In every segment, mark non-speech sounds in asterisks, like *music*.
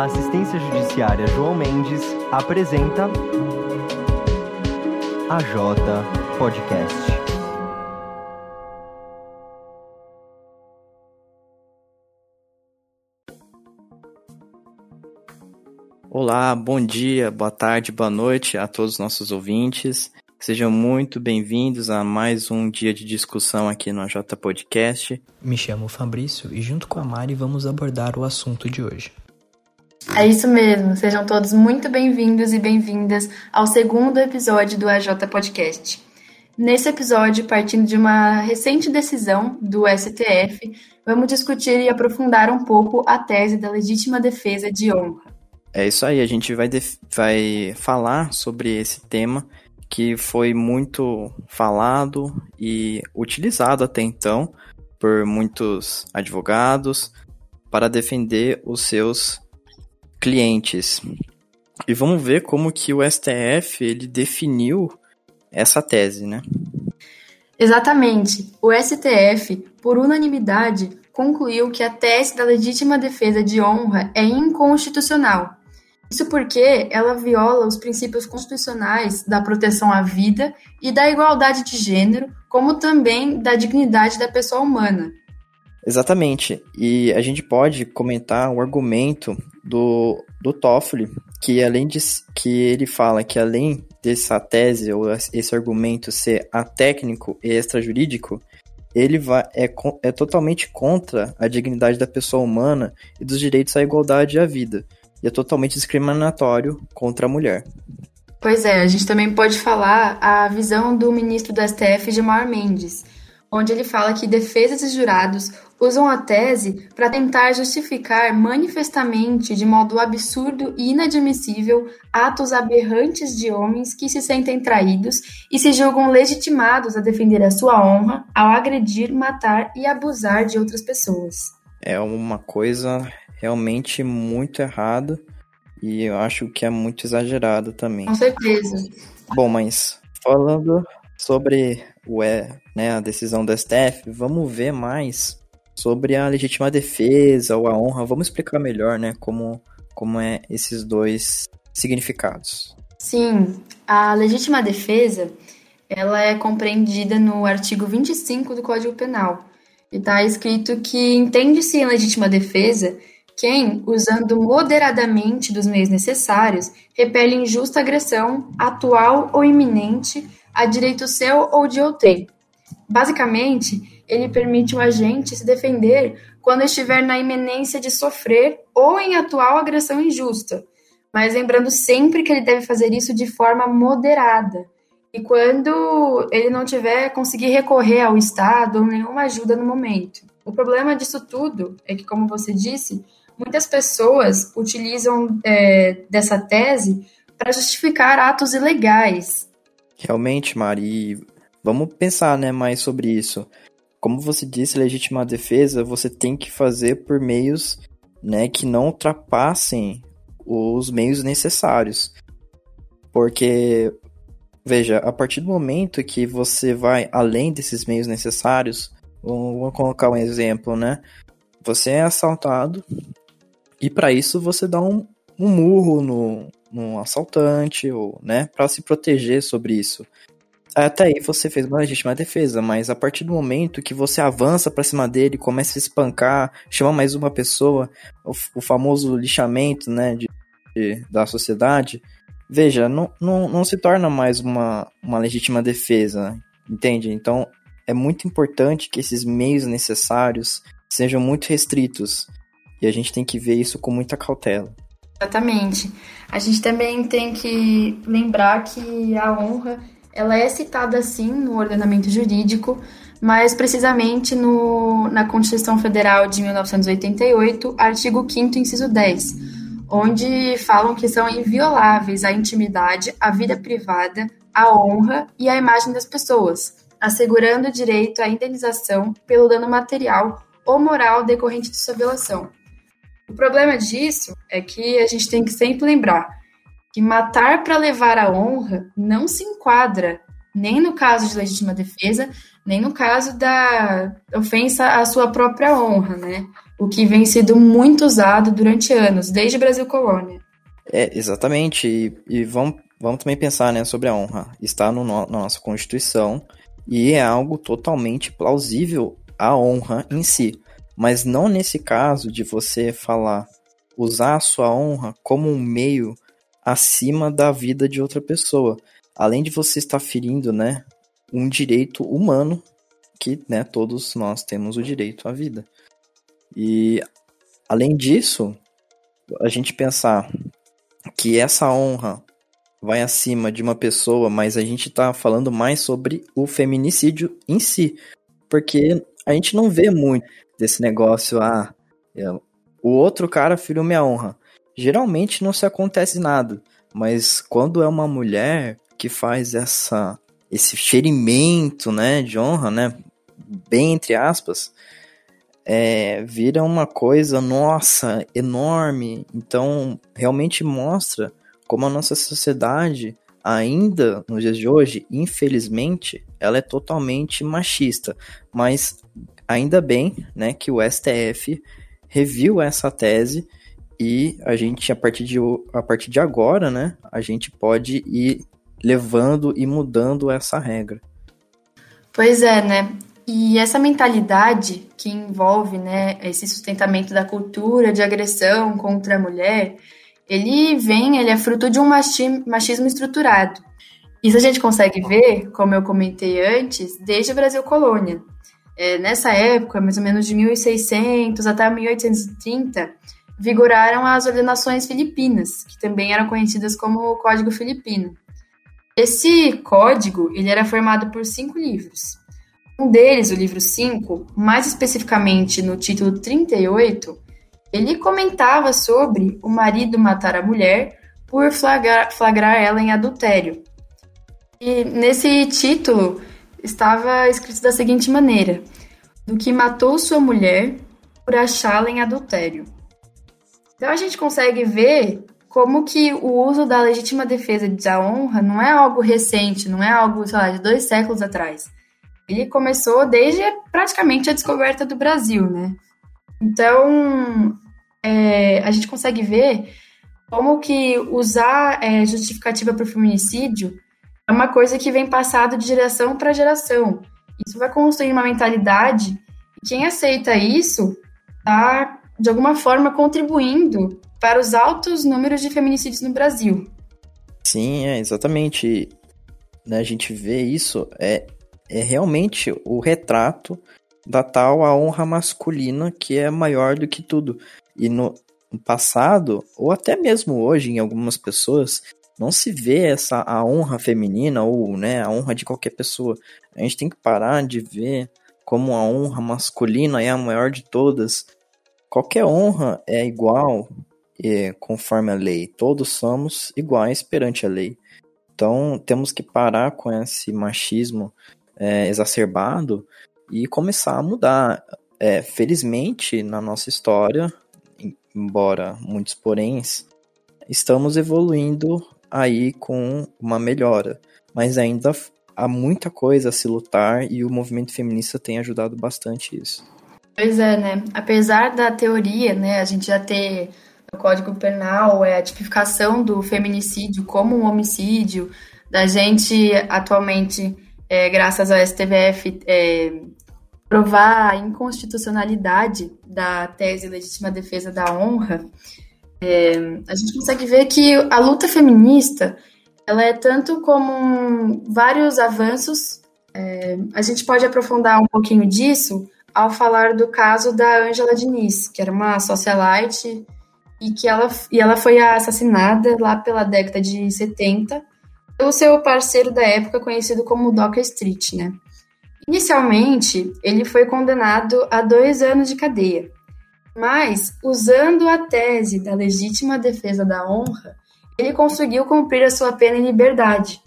A assistência judiciária João Mendes apresenta a J Podcast. Olá, bom dia, boa tarde, boa noite a todos os nossos ouvintes. Sejam muito bem-vindos a mais um dia de discussão aqui no AJ Podcast. Me chamo Fabrício e junto com a Mari vamos abordar o assunto de hoje. É isso mesmo, sejam todos muito bem-vindos e bem-vindas ao segundo episódio do AJ Podcast. Nesse episódio, partindo de uma recente decisão do STF, vamos discutir e aprofundar um pouco a tese da legítima defesa de honra. É isso aí, a gente vai, vai falar sobre esse tema que foi muito falado e utilizado até então por muitos advogados para defender os seus clientes. E vamos ver como que o STF ele definiu essa tese, né? Exatamente. O STF, por unanimidade, concluiu que a tese da legítima defesa de honra é inconstitucional isso porque ela viola os princípios constitucionais da proteção à vida e da igualdade de gênero, como também da dignidade da pessoa humana. Exatamente. E a gente pode comentar o argumento do, do Toffoli, que além de que ele fala que além dessa tese ou esse argumento ser atécnico e extrajurídico, ele vai, é, é totalmente contra a dignidade da pessoa humana e dos direitos à igualdade à vida e é totalmente discriminatório contra a mulher. Pois é, a gente também pode falar a visão do ministro do STF, Gilmar Mendes, onde ele fala que defesas e jurados usam a tese para tentar justificar manifestamente, de modo absurdo e inadmissível, atos aberrantes de homens que se sentem traídos e se julgam legitimados a defender a sua honra ao agredir, matar e abusar de outras pessoas. É uma coisa realmente muito errado e eu acho que é muito exagerado também. Com certeza. Bom, mas falando sobre o, né, a decisão do STF, vamos ver mais sobre a legítima defesa ou a honra. Vamos explicar melhor, né, como, como é esses dois significados. Sim, a legítima defesa, ela é compreendida no artigo 25 do Código Penal. E está escrito que entende-se em legítima defesa quem, usando moderadamente dos meios necessários, repele injusta agressão, atual ou iminente, a direito seu ou de outrem. Basicamente, ele permite o agente se defender quando estiver na iminência de sofrer ou em atual agressão injusta, mas lembrando sempre que ele deve fazer isso de forma moderada. E quando ele não tiver conseguir recorrer ao Estado ou nenhuma ajuda no momento. O problema disso tudo é que, como você disse, Muitas pessoas utilizam é, dessa tese para justificar atos ilegais. Realmente, Mari, vamos pensar né, mais sobre isso. Como você disse, legítima defesa você tem que fazer por meios né, que não ultrapassem os meios necessários. Porque, veja, a partir do momento que você vai além desses meios necessários, vamos colocar um exemplo, né? Você é assaltado e para isso você dá um, um murro no, no assaltante, ou, né, para se proteger sobre isso. Até aí você fez uma legítima defesa, mas a partir do momento que você avança para cima dele, começa a espancar, chama mais uma pessoa, o, o famoso lixamento, né, de, de, da sociedade, veja, não, não, não se torna mais uma, uma legítima defesa, entende? Então é muito importante que esses meios necessários sejam muito restritos. E a gente tem que ver isso com muita cautela. Exatamente. A gente também tem que lembrar que a honra ela é citada sim no ordenamento jurídico, mas precisamente no, na Constituição Federal de 1988, artigo 5 inciso 10, onde falam que são invioláveis a intimidade, a vida privada, a honra e a imagem das pessoas, assegurando o direito à indenização pelo dano material ou moral decorrente de sua violação. O problema disso é que a gente tem que sempre lembrar que matar para levar a honra não se enquadra nem no caso de legítima defesa, nem no caso da ofensa à sua própria honra, né? o que vem sido muito usado durante anos, desde Brasil colônia. É, exatamente. E, e vamos, vamos também pensar né, sobre a honra. Está no, na nossa Constituição e é algo totalmente plausível a honra em si. Mas não nesse caso de você falar, usar a sua honra como um meio acima da vida de outra pessoa. Além de você estar ferindo, né, um direito humano que, né, todos nós temos o direito à vida. E além disso, a gente pensar que essa honra vai acima de uma pessoa, mas a gente está falando mais sobre o feminicídio em si, porque a gente não vê muito desse negócio, ah, o outro cara feriu minha honra. Geralmente não se acontece nada, mas quando é uma mulher que faz essa esse ferimento, né, de honra, né, bem entre aspas, é, vira uma coisa, nossa, enorme. Então, realmente mostra como a nossa sociedade, ainda nos dias de hoje, infelizmente, ela é totalmente machista. Mas ainda bem, né, que o STF reviu essa tese e a gente, a partir de, a partir de agora, né, a gente pode ir levando e mudando essa regra. Pois é, né? E essa mentalidade que envolve né, esse sustentamento da cultura de agressão contra a mulher, ele vem, ele é fruto de um machismo estruturado. Isso a gente consegue ver, como eu comentei antes, desde o Brasil colônia. É, nessa época, mais ou menos de 1600 até 1830, vigoraram as ordenações filipinas, que também eram conhecidas como Código Filipino. Esse código ele era formado por cinco livros. Um deles, o livro 5, mais especificamente no título 38, ele comentava sobre o marido matar a mulher por flagrar, flagrar ela em adultério. E nesse título estava escrito da seguinte maneira: do que matou sua mulher por achá-la em adultério. Então a gente consegue ver como que o uso da legítima defesa da honra não é algo recente, não é algo, sei lá, de dois séculos atrás ele começou desde praticamente a descoberta do Brasil, né? Então, é, a gente consegue ver como que usar é, justificativa para o feminicídio é uma coisa que vem passado de geração para geração. Isso vai construir uma mentalidade e quem aceita isso está, de alguma forma, contribuindo para os altos números de feminicídios no Brasil. Sim, é exatamente. Né, a gente vê isso, é, é realmente o retrato da tal a honra masculina que é maior do que tudo. E no passado, ou até mesmo hoje em algumas pessoas, não se vê essa a honra feminina ou né, a honra de qualquer pessoa. A gente tem que parar de ver como a honra masculina é a maior de todas. Qualquer honra é igual é, conforme a lei. Todos somos iguais perante a lei. Então temos que parar com esse machismo é, exacerbado e começar a mudar. É, felizmente, na nossa história, embora muitos poréns, estamos evoluindo aí com uma melhora, mas ainda há muita coisa a se lutar e o movimento feminista tem ajudado bastante isso. Pois é, né? Apesar da teoria, né, a gente já ter o Código Penal, é a tipificação do feminicídio como um homicídio, da gente atualmente é, graças ao STVF, é, provar a inconstitucionalidade da tese legítima defesa da honra, é, a gente consegue ver que a luta feminista ela é tanto como vários avanços. É, a gente pode aprofundar um pouquinho disso ao falar do caso da Angela Diniz, que era uma socialite e que ela, e ela foi assassinada lá pela década de 70 pelo seu parceiro da época conhecido como Docker Street, né? Inicialmente, ele foi condenado a dois anos de cadeia, mas, usando a tese da legítima defesa da honra, ele conseguiu cumprir a sua pena em liberdade.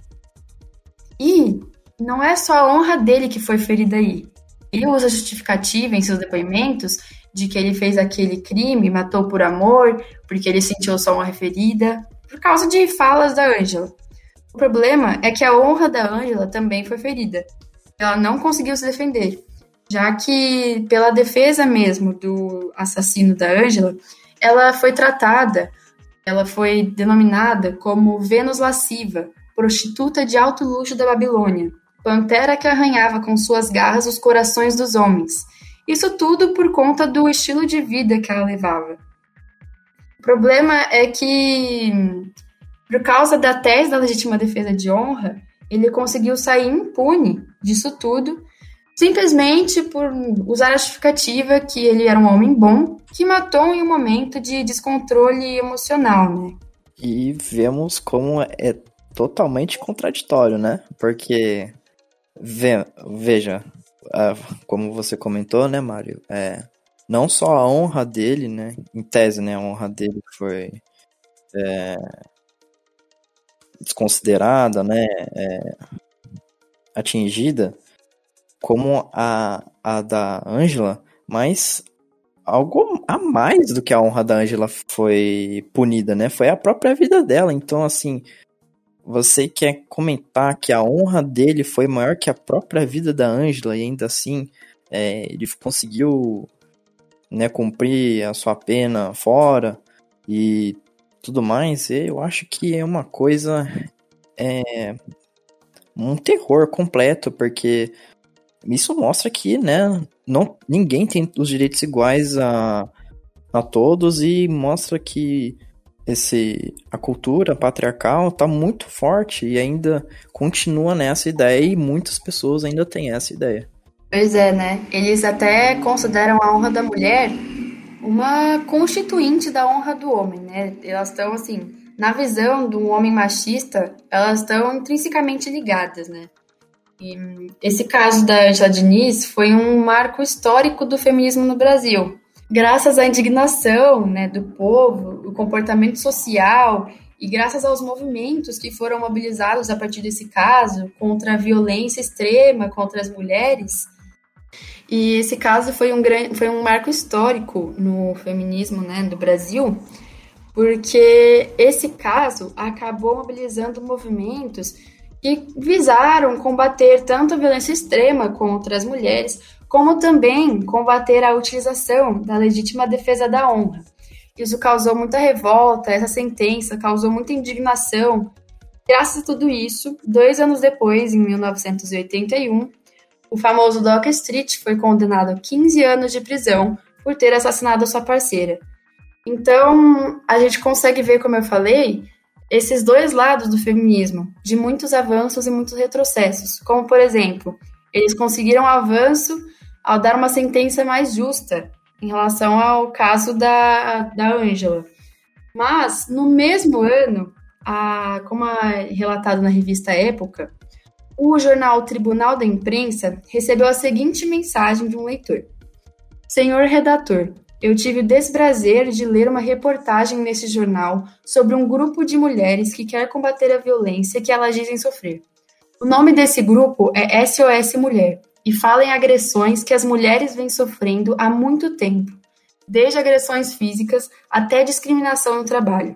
E não é só a honra dele que foi ferida aí. Ele usa justificativa em seus depoimentos de que ele fez aquele crime, matou por amor, porque ele sentiu sua honra ferida, por causa de falas da Ângela. O problema é que a honra da Angela também foi ferida. Ela não conseguiu se defender. já que, pela defesa mesmo do assassino da Ângela, ela foi tratada, ela foi denominada como Vênus lasciva, prostituta de alto luxo da Babilônia, pantera que arranhava com suas garras os corações dos homens. Isso tudo por conta do estilo de vida que ela levava. O problema é que, por causa da tese da legítima defesa de honra, ele conseguiu sair impune disso tudo, simplesmente por usar a justificativa que ele era um homem bom que matou em um momento de descontrole emocional, né? E vemos como é totalmente contraditório, né? Porque, veja, como você comentou, né, Mário? É, não só a honra dele, né? Em tese, né? A honra dele foi é, desconsiderada, né? É, atingida, como a, a da Ângela, mas algo a mais do que a honra da Ângela foi punida, né? Foi a própria vida dela. Então, assim, você quer comentar que a honra dele foi maior que a própria vida da Ângela e ainda assim é, ele conseguiu né, cumprir a sua pena fora e tudo mais, eu acho que é uma coisa. É, um terror completo, porque isso mostra que né, não, ninguém tem os direitos iguais a, a todos e mostra que esse a cultura patriarcal está muito forte e ainda continua nessa ideia e muitas pessoas ainda têm essa ideia. Pois é, né? Eles até consideram a honra da mulher uma constituinte da honra do homem, né? Elas estão assim, na visão do homem machista, elas estão intrinsecamente ligadas, né? E esse caso da Angela Diniz foi um marco histórico do feminismo no Brasil, graças à indignação né, do povo, o comportamento social e graças aos movimentos que foram mobilizados a partir desse caso contra a violência extrema contra as mulheres. E esse caso foi um, grande, foi um marco histórico no feminismo né, do Brasil, porque esse caso acabou mobilizando movimentos que visaram combater tanto a violência extrema contra as mulheres, como também combater a utilização da legítima defesa da honra. Isso causou muita revolta, essa sentença causou muita indignação. Graças a tudo isso, dois anos depois, em 1981, o famoso Doc Street foi condenado a 15 anos de prisão por ter assassinado sua parceira. Então, a gente consegue ver, como eu falei, esses dois lados do feminismo, de muitos avanços e muitos retrocessos. Como, por exemplo, eles conseguiram avanço ao dar uma sentença mais justa em relação ao caso da, da Ângela. Mas, no mesmo ano, a, como é relatado na revista Época, o jornal Tribunal da Imprensa recebeu a seguinte mensagem de um leitor: Senhor redator, eu tive o desprazer de ler uma reportagem nesse jornal sobre um grupo de mulheres que quer combater a violência que elas dizem sofrer. O nome desse grupo é SOS Mulher e fala em agressões que as mulheres vêm sofrendo há muito tempo, desde agressões físicas até discriminação no trabalho.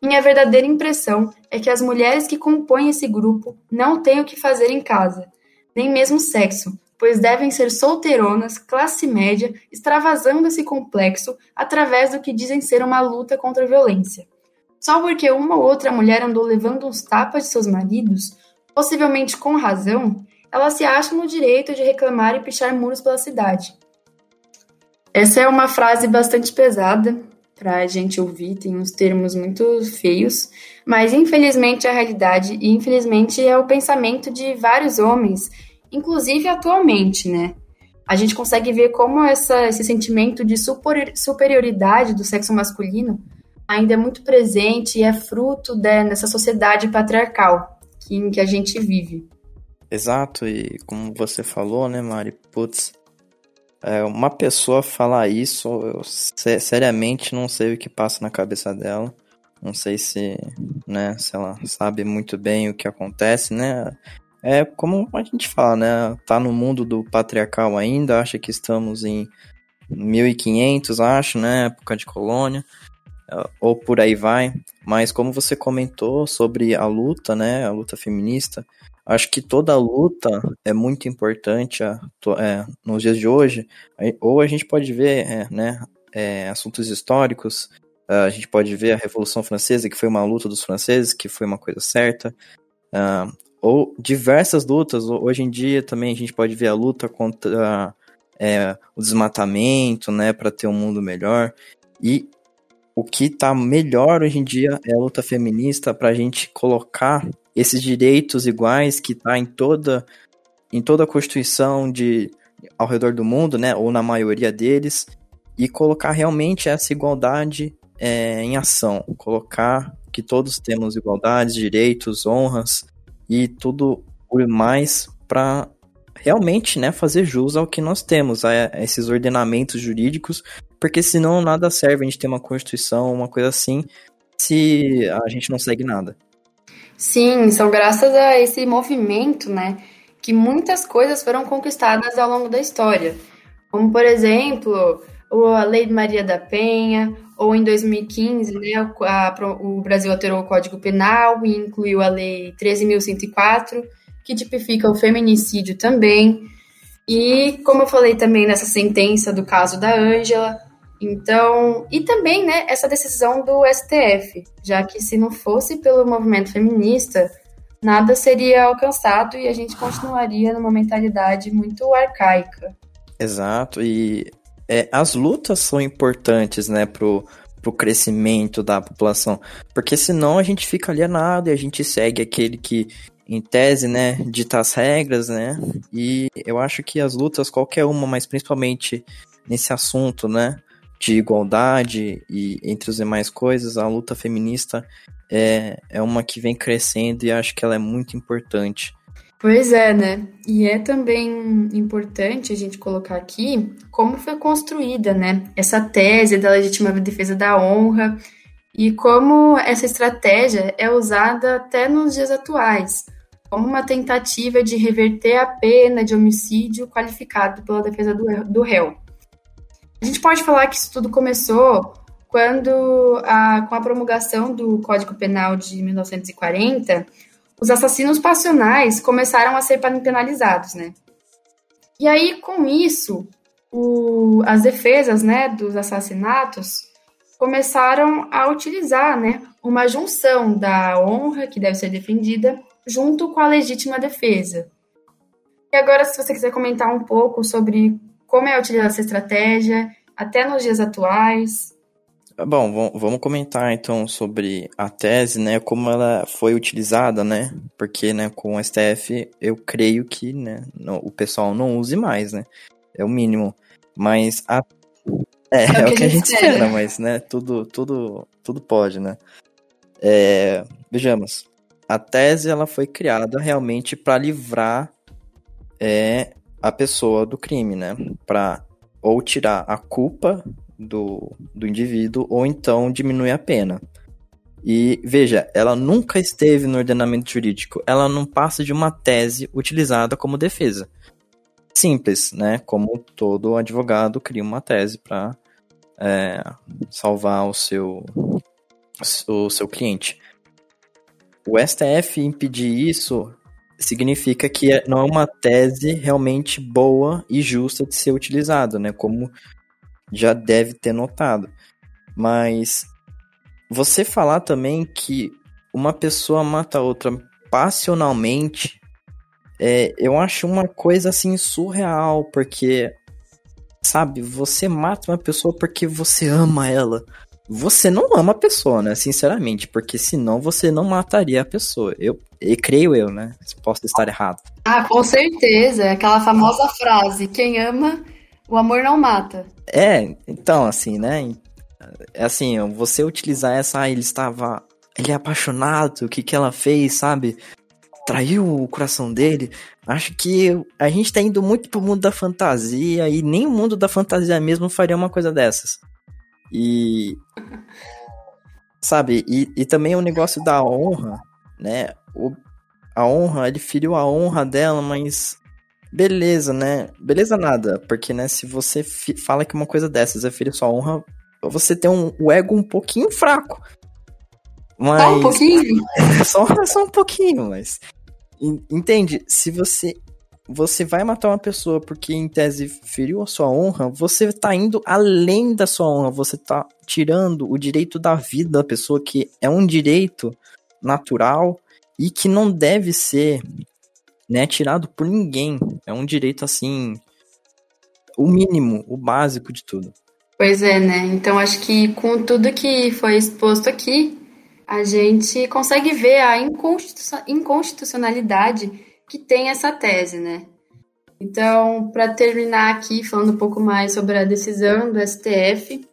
Minha verdadeira impressão é que as mulheres que compõem esse grupo não têm o que fazer em casa, nem mesmo sexo, pois devem ser solteironas, classe média, extravasando esse complexo através do que dizem ser uma luta contra a violência. Só porque uma ou outra mulher andou levando uns tapas de seus maridos, possivelmente com razão, elas se acham no direito de reclamar e pichar muros pela cidade. Essa é uma frase bastante pesada para a gente ouvir, tem uns termos muito feios, mas infelizmente é a realidade e infelizmente é o pensamento de vários homens, inclusive atualmente, né? A gente consegue ver como essa, esse sentimento de superioridade do sexo masculino ainda é muito presente e é fruto de, dessa sociedade patriarcal em que a gente vive. Exato, e como você falou, né, Mari? Putz, é, uma pessoa falar isso, eu seriamente não sei o que passa na cabeça dela. Não sei se, né, se ela sabe muito bem o que acontece, né? É como a gente fala, né? Tá no mundo do patriarcal ainda, acha que estamos em 1500, acho, né? Época de colônia, ou por aí vai. Mas como você comentou sobre a luta, né? A luta feminista, Acho que toda luta é muito importante é, nos dias de hoje. Ou a gente pode ver é, né, é, assuntos históricos, a gente pode ver a Revolução Francesa, que foi uma luta dos franceses, que foi uma coisa certa. Ou diversas lutas. Hoje em dia também a gente pode ver a luta contra é, o desmatamento, né, para ter um mundo melhor. E o que está melhor hoje em dia é a luta feminista para a gente colocar esses direitos iguais que está em toda em toda a constituição de ao redor do mundo, né, ou na maioria deles, e colocar realmente essa igualdade é, em ação, colocar que todos temos igualdades, direitos, honras e tudo o mais para realmente, né, fazer jus ao que nós temos, a, a esses ordenamentos jurídicos, porque senão nada serve a gente ter uma constituição, uma coisa assim, se a gente não segue nada. Sim, são graças a esse movimento, né, que muitas coisas foram conquistadas ao longo da história. Como, por exemplo, a Lei Maria da Penha, ou em 2015, né, a, o Brasil alterou o Código Penal e incluiu a Lei 13.104, que tipifica o feminicídio também. E, como eu falei também nessa sentença do caso da Ângela, então, e também, né, essa decisão do STF, já que se não fosse pelo movimento feminista, nada seria alcançado e a gente continuaria numa mentalidade muito arcaica. Exato, e é, as lutas são importantes, né, pro, pro crescimento da população, porque senão a gente fica alienado e a gente segue aquele que, em tese, né, dita as regras, né, e eu acho que as lutas, qualquer uma, mas principalmente nesse assunto, né, de igualdade e entre as demais coisas, a luta feminista é, é uma que vem crescendo e acho que ela é muito importante. Pois é, né? E é também importante a gente colocar aqui como foi construída, né? Essa tese da legítima defesa da honra e como essa estratégia é usada até nos dias atuais, como uma tentativa de reverter a pena de homicídio qualificado pela defesa do, do réu. A gente pode falar que isso tudo começou quando, a, com a promulgação do Código Penal de 1940, os assassinos passionais começaram a ser penalizados, né? E aí, com isso, o, as defesas né, dos assassinatos começaram a utilizar né, uma junção da honra, que deve ser defendida, junto com a legítima defesa. E agora, se você quiser comentar um pouco sobre como é utilizada essa estratégia, até nos dias atuais. Bom, vamos comentar então sobre a tese, né, como ela foi utilizada, né, porque, né, com o STF eu creio que, né, o pessoal não use mais, né, é o mínimo, mas a... É, é, o que a gente espera, espera mas, né, tudo, tudo, tudo pode, né. É, vejamos, a tese ela foi criada realmente para livrar é, a pessoa do crime, né? Para ou tirar a culpa do, do indivíduo ou então diminuir a pena. E veja, ela nunca esteve no ordenamento jurídico, ela não passa de uma tese utilizada como defesa. Simples, né? Como todo advogado cria uma tese para é, salvar o seu, o seu cliente. O STF impedir isso significa que é, não é uma tese realmente boa e justa de ser utilizada, né? Como já deve ter notado. Mas você falar também que uma pessoa mata outra passionalmente, é, eu acho uma coisa assim surreal, porque sabe, você mata uma pessoa porque você ama ela. Você não ama a pessoa, né? Sinceramente, porque senão você não mataria a pessoa. Eu, e creio eu, né? Posso estar errado. Ah, com certeza. Aquela famosa frase: quem ama, o amor não mata. É, então, assim, né? É assim, você utilizar essa, ah, ele estava. Ele é apaixonado, o que que ela fez, sabe? Traiu o coração dele. Acho que a gente tá indo muito pro mundo da fantasia e nem o mundo da fantasia mesmo faria uma coisa dessas. E. Sabe? E, e também o negócio da honra, né? O, a honra, ele feriu a honra dela, mas. Beleza, né? Beleza nada. Porque, né, se você fala que uma coisa dessas é ferir sua honra, você tem um, o ego um pouquinho fraco. Mas... Só um pouquinho? *laughs* só, só um pouquinho, mas. Entende? Se você você vai matar uma pessoa porque em tese feriu a sua honra, você tá indo além da sua honra, você tá tirando o direito da vida da pessoa que é um direito natural e que não deve ser, né, tirado por ninguém. É um direito assim o mínimo, o básico de tudo. Pois é, né? Então acho que com tudo que foi exposto aqui, a gente consegue ver a inconstitucionalidade que tem essa tese, né? Então, para terminar aqui, falando um pouco mais sobre a decisão do STF,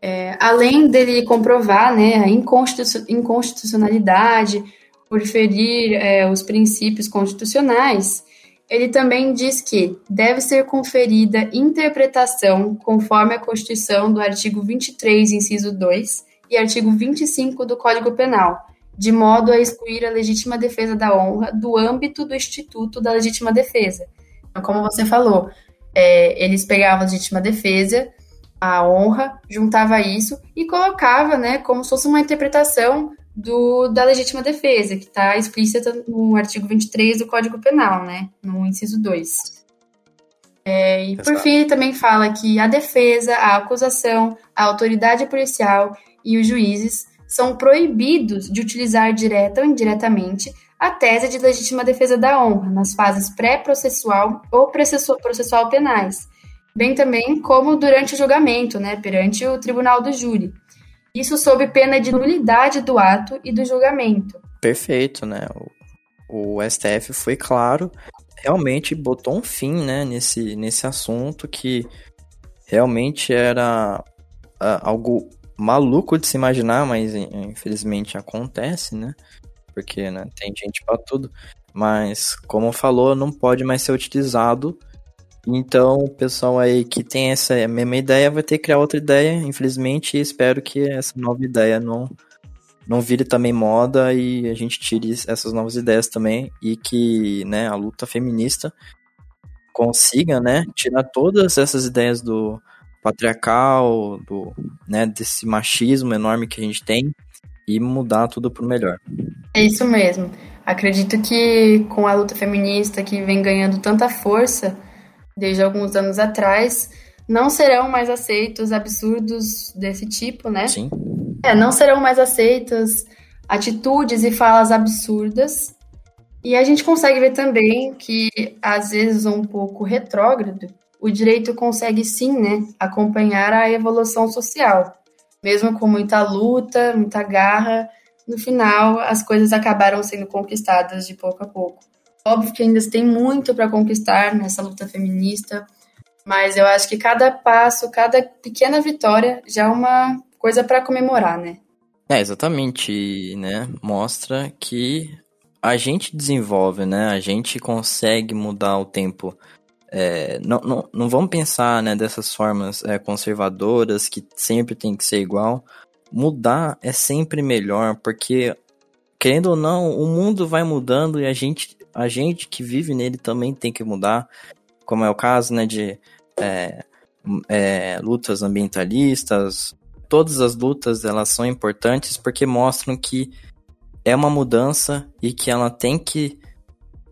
é, além dele comprovar né, a inconstitucionalidade por ferir é, os princípios constitucionais, ele também diz que deve ser conferida interpretação conforme a Constituição do artigo 23, inciso 2 e artigo 25 do Código Penal, de modo a excluir a legítima defesa da honra do âmbito do Instituto da Legítima Defesa. Então, como você falou, é, eles pegavam a legítima defesa, a honra, juntava isso e colocava, né, como se fosse uma interpretação do, da legítima defesa, que está explícita no artigo 23 do Código Penal, né, no inciso 2. É, e por fim, ele também fala que a defesa, a acusação, a autoridade policial e os juízes são proibidos de utilizar direta ou indiretamente a tese de legítima defesa da honra nas fases pré-processual ou processual penais, bem também como durante o julgamento, né, perante o tribunal do júri. Isso sob pena de nulidade do ato e do julgamento. Perfeito, né? O, o STF foi claro, realmente botou um fim, né, nesse, nesse assunto que realmente era uh, algo maluco de se imaginar, mas infelizmente acontece, né? Porque né, tem gente para tudo. Mas, como falou, não pode mais ser utilizado. Então, o pessoal aí que tem essa mesma ideia vai ter que criar outra ideia, infelizmente, e espero que essa nova ideia não, não vire também moda e a gente tire essas novas ideias também e que né, a luta feminista consiga né, tirar todas essas ideias do, patriarcal, do, né, desse machismo enorme que a gente tem e mudar tudo para o melhor. É isso mesmo. Acredito que com a luta feminista que vem ganhando tanta força desde alguns anos atrás, não serão mais aceitos absurdos desse tipo, né? Sim. É, não serão mais aceitas atitudes e falas absurdas. E a gente consegue ver também que, às vezes, um pouco retrógrado, o direito consegue sim, né, acompanhar a evolução social. Mesmo com muita luta, muita garra, no final as coisas acabaram sendo conquistadas de pouco a pouco. Óbvio que ainda tem muito para conquistar nessa luta feminista, mas eu acho que cada passo, cada pequena vitória já é uma coisa para comemorar, né? É, exatamente, né? Mostra que a gente desenvolve, né? A gente consegue mudar o tempo é, não, não, não vamos pensar né, dessas formas é, conservadoras que sempre tem que ser igual. Mudar é sempre melhor, porque, querendo ou não, o mundo vai mudando e a gente, a gente que vive nele também tem que mudar, como é o caso né, de é, é lutas ambientalistas. Todas as lutas elas são importantes porque mostram que é uma mudança e que ela tem que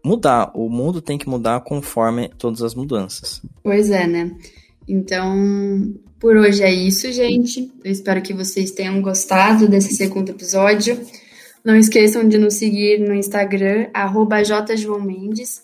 mudar. O mundo tem que mudar conforme todas as mudanças. Pois é, né? Então, por hoje é isso, gente. Eu espero que vocês tenham gostado desse segundo episódio. Não esqueçam de nos seguir no Instagram, jjoãomendes.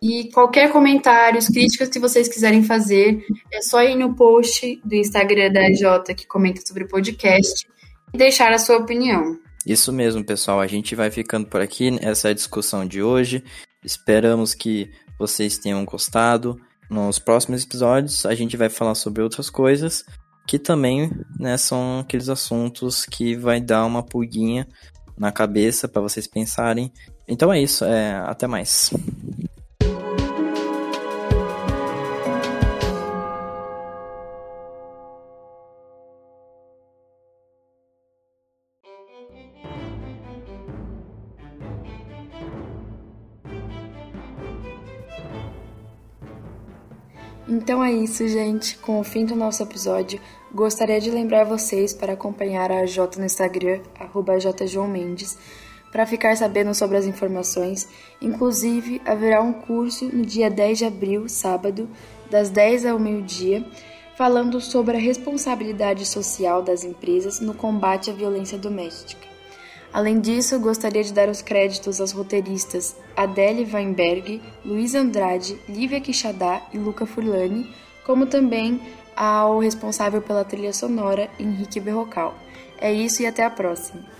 E qualquer comentário, críticas que vocês quiserem fazer, é só ir no post do Instagram da Jota que comenta sobre o podcast e deixar a sua opinião. Isso mesmo, pessoal. A gente vai ficando por aqui. Essa é a discussão de hoje. Esperamos que vocês tenham gostado. Nos próximos episódios a gente vai falar sobre outras coisas que também né, são aqueles assuntos que vai dar uma pulguinha na cabeça para vocês pensarem. Então é isso, é, até mais. Então é isso, gente. Com o fim do nosso episódio, gostaria de lembrar vocês para acompanhar a Jota no Instagram, jjoãomendes, para ficar sabendo sobre as informações. Inclusive, haverá um curso no dia 10 de abril, sábado, das 10 ao meio-dia, falando sobre a responsabilidade social das empresas no combate à violência doméstica. Além disso, gostaria de dar os créditos aos roteiristas Adele Weinberg, Luiz Andrade, Lívia Quixadá e Luca Furlani, como também ao responsável pela trilha sonora, Henrique Berrocal. É isso e até a próxima!